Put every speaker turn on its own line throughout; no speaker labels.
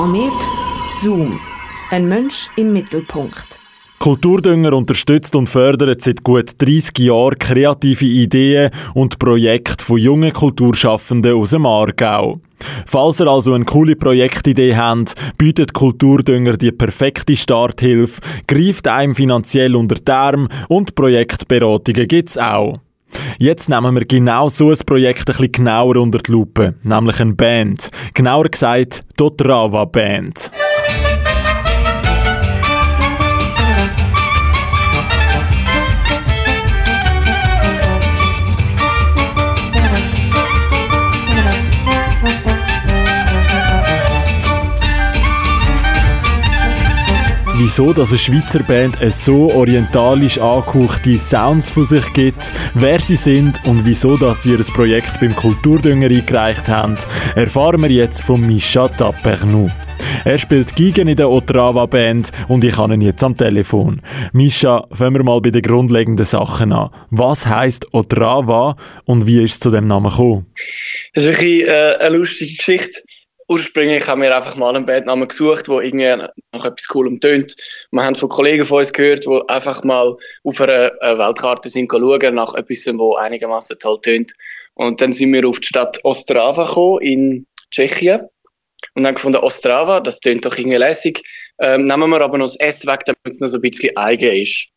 Komet Zoom. Ein Mensch im Mittelpunkt.
Kulturdünger unterstützt und fördert seit gut 30 Jahren kreative Ideen und Projekte von jungen Kulturschaffenden aus dem Aargau. Falls ihr also eine coole Projektidee habt, bietet Kulturdünger die perfekte Starthilfe, greift einem finanziell unter die Arme und Projektberatungen gibt's auch. Jetzt nehmen wir genau so ein Projekt ein bisschen genauer unter die Lupe, nämlich eine Band. Genauer gesagt, die Trava Band. Wieso dass eine Schweizer Band eine so orientalisch angehauchte Sounds von sich gibt, wer sie sind und wieso dass sie ihr Projekt beim Kulturdünger eingereicht haben, erfahren wir jetzt von Misha Tapernou. Er spielt Gigen in der Otrava Band und ich habe ihn jetzt am Telefon. Misha, fangen wir mal bei den grundlegenden Sachen an. Was heißt Otrava und wie ist es zu dem Namen gekommen?
Das ist ein äh, eine lustige Geschichte ursprünglich haben wir einfach mal einen Bandnamen gesucht, der irgendwie nach etwas Coolem tönt. Wir haben von Kollegen von uns gehört, die einfach mal auf einer Weltkarte sind schauen nach etwas, wo einigermaßen toll tönt. Und dann sind wir auf die Stadt Ostrava gekommen, in Tschechien. Und dann gefunden, Ostrava, das tönt doch irgendwie lässig. Ähm, nehmen wir aber noch das S weg, damit es noch so ein bisschen eigen ist.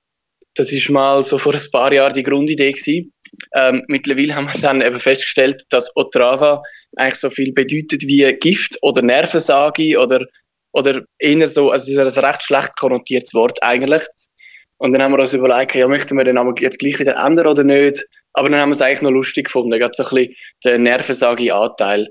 Das ist mal so vor ein paar Jahren die Grundidee gewesen. Ähm, mittlerweile haben wir dann eben festgestellt, dass Otrava eigentlich so viel bedeutet wie Gift oder Nervensage oder, oder eher so, also es ist ein recht schlecht konnotiertes Wort eigentlich. Und dann haben wir uns überlegt, ja, möchten wir den Namen jetzt gleich wieder ändern oder nicht? Aber dann haben wir es eigentlich noch lustig gefunden, gerade so ein bisschen den Nervensage-Anteil.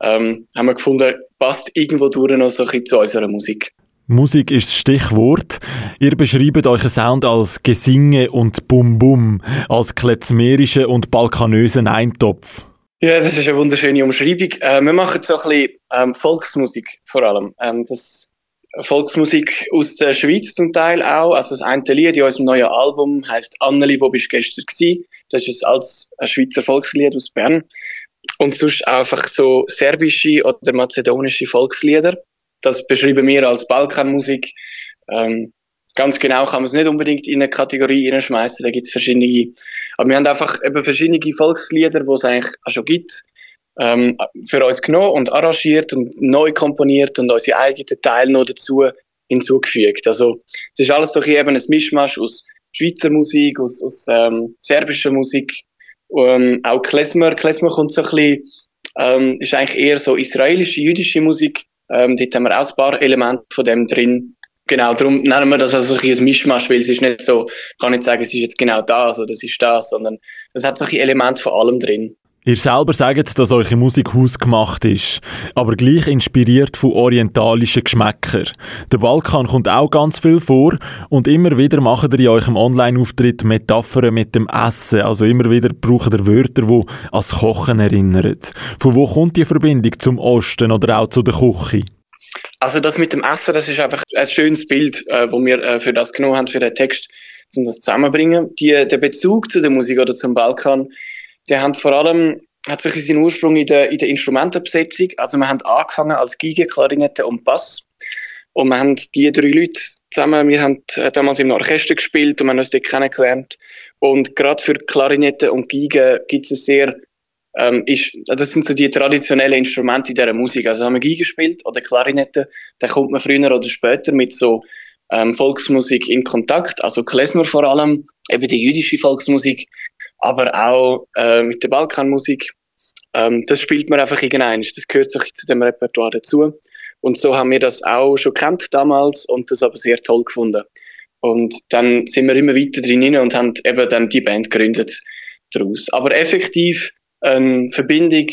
Ähm, haben wir gefunden, passt irgendwo durch noch so ein bisschen zu unserer Musik.
Musik ist das Stichwort. Ihr beschreibt euren Sound als Gesinge und Bum-Bum, als klezmerischen und balkanösen Eintopf.
Ja, das ist eine wunderschöne Umschreibung. Äh, wir machen so ein bisschen ähm, Volksmusik vor allem. Ähm, das Volksmusik aus der Schweiz zum Teil auch. Also das eine Lied in unserem neuen Album heißt Anneli, wo bist du gestern gewesen? Das ist ein altes Schweizer Volkslied aus Bern. Und sonst einfach so serbische oder mazedonische Volkslieder. Das beschreiben wir als Balkanmusik. Ähm, ganz genau kann man es nicht unbedingt in eine Kategorie hineinschmeißen. Da gibt es verschiedene. Aber wir haben einfach eben verschiedene Volkslieder, die es eigentlich auch schon gibt, ähm, für uns genommen und arrangiert und neu komponiert und unsere eigenen Teile noch dazu hinzugefügt. Also es ist alles doch eben ein Mischmasch aus Schweizer Musik, aus, aus ähm, serbischer Musik, ähm, auch Klezmer. Klezmer kommt so ein bisschen, ähm, ist eigentlich eher so israelische, jüdische Musik. Ähm, dort haben wir auch ein paar Elemente von dem drin. Genau, darum nennen wir das also ein Mischmasch, weil es ist nicht so, ich kann nicht sagen, es ist jetzt genau das oder das ist das, sondern es hat so ein Element von allem drin.
Ihr selber sagt, dass eure Musik hausgemacht ist, aber gleich inspiriert von orientalischen Geschmäckern. Der Balkan kommt auch ganz viel vor und immer wieder macht ihr in eurem Online-Auftritt Metaphern mit dem Essen. Also immer wieder braucht ihr Wörter, die ans Kochen erinnern. Von wo kommt die Verbindung zum Osten oder auch zu der Küche?
Also das mit dem Essen, das ist einfach ein schönes Bild, äh, wo wir äh, für das genommen haben, für den Text, um das zusammenzubringen. Die, der Bezug zu der Musik oder zum Balkan, der hat vor allem hat sich seinen Ursprung in der, in der Instrumentenbesetzung. Also wir haben angefangen als Geige, Klarinette und Bass. Und wir haben die drei Leute zusammen, wir haben äh, damals im Orchester gespielt und wir haben uns dort kennengelernt. Und gerade für Klarinette und Geige gibt es sehr ähm, ist, das sind so die traditionellen Instrumente in dieser Musik. Also wenn man Geige spielt oder Klarinette, dann kommt man früher oder später mit so ähm, Volksmusik in Kontakt, also Klezmer vor allem, eben die jüdische Volksmusik, aber auch äh, mit der Balkanmusik. Ähm, das spielt man einfach irgendein, das gehört so zu dem Repertoire dazu. Und so haben wir das auch schon kennt damals und das aber sehr toll gefunden. Und dann sind wir immer weiter drin und haben eben dann die Band gegründet daraus. Aber effektiv eine Verbindung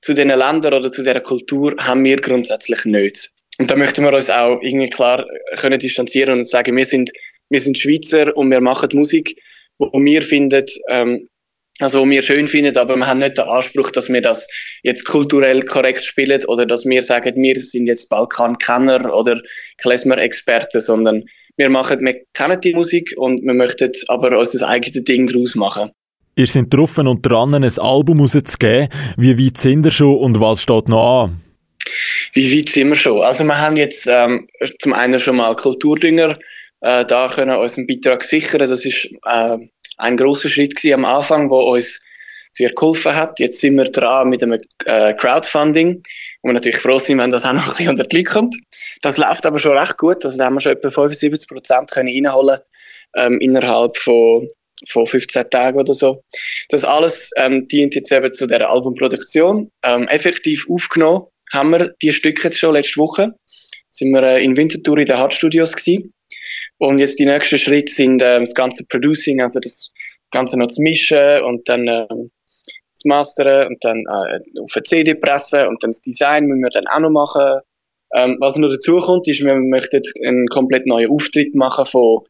zu diesen Ländern oder zu dieser Kultur haben wir grundsätzlich nicht. Und da möchten wir uns auch irgendwie klar können distanzieren und sagen, wir sind, wir sind Schweizer und wir machen Musik, wo wir finden, ähm, also wo wir schön finden, aber wir haben nicht den Anspruch, dass wir das jetzt kulturell korrekt spielen oder dass wir sagen, wir sind jetzt Balkan-Kenner oder Klezmer-Experten, sondern wir machen, wir kennen die Musik und wir möchten aber unser eigenes Ding daraus machen.
Ihr seid drauf und dran, ein Album rauszugeben. Wie weit sind ihr schon und was steht noch an?
Wie weit sind wir schon? Also wir haben jetzt ähm, zum einen schon mal Kulturdünger äh, da können unseren Beitrag sichern. Das ist äh, ein großer Schritt am Anfang, wo uns sehr geholfen hat. Jetzt sind wir dran mit einem äh, Crowdfunding, wo wir natürlich froh sind, wenn das auch noch ein bisschen unter die Leute kommt. Das läuft aber schon recht gut. Also da haben wir schon etwa 75 Prozent können reinholen ähm, innerhalb von von 15 Tagen oder so. Das alles ähm, dient jetzt eben zu der Albumproduktion. Ähm, effektiv aufgenommen haben wir die Stücke jetzt schon letzte Woche. Sind wir äh, in Winterthur in den Hard Studios gewesen. Und jetzt die nächsten Schritte sind äh, das ganze Producing, also das Ganze noch zu mischen und dann äh, zu mastern und dann äh, auf eine CD pressen und dann das Design müssen wir dann auch noch machen. Ähm, was noch dazu kommt, ist, wir möchten einen komplett neuen Auftritt machen von,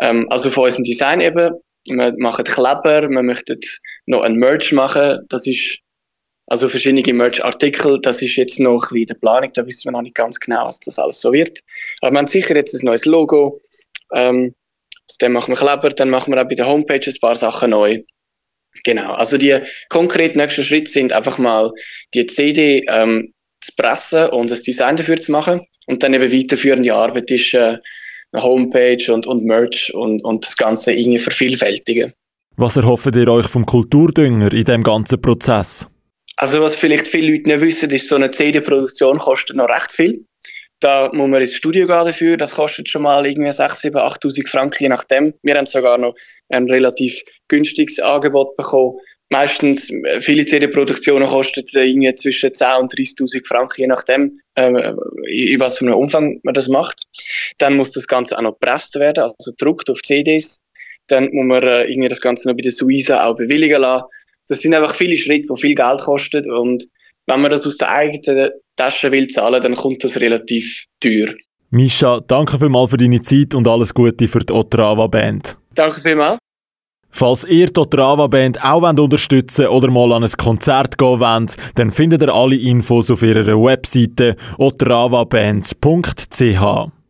ähm, also von unserem Design eben. Wir machen Kleber, wir möchten noch ein Merch machen. Das ist, also verschiedene Merch-Artikel, das ist jetzt noch ein bisschen in der Planung, da wissen wir noch nicht ganz genau, was das alles so wird. Aber wir haben sicher jetzt ein neues Logo, ähm, dann machen wir Kleber, dann machen wir auch bei der Homepage ein paar Sachen neu. Genau, also die konkreten nächsten Schritte sind einfach mal die CD ähm, zu pressen und das Design dafür zu machen und dann eben weiterführende Arbeit ist äh, Homepage und, und Merch und, und das Ganze irgendwie vervielfältigen.
Was erhofft ihr euch vom Kulturdünger in diesem ganzen Prozess?
Also was vielleicht viele Leute nicht wissen, ist, so eine CD-Produktion kostet noch recht viel. Da muss man ins Studio gehen dafür. Das kostet schon mal irgendwie 6, 7, 8'000 Franken, je nachdem. Wir haben sogar noch ein relativ günstiges Angebot bekommen. Meistens, äh, viele CD-Produktionen kosten irgendwie zwischen 10 und 30.000 Franken, je nachdem, äh, in was für einem Umfang man das macht. Dann muss das Ganze auch noch gepresst werden, also gedruckt auf CDs. Dann muss man äh, irgendwie das Ganze noch bei der Suiza auch bewilligen lassen. Das sind einfach viele Schritte, die viel Geld kosten und wenn man das aus der eigenen Tasche will zahlen, dann kommt das relativ teuer.
Misha, danke vielmals für deine Zeit und alles Gute für die Otrava Band.
Danke vielmals.
Falls ihr die Otrava Band auch unterstützen oder mal an ein Konzert gehen wollt, dann findet ihr alle Infos auf ihrer Webseite otravaband.ch.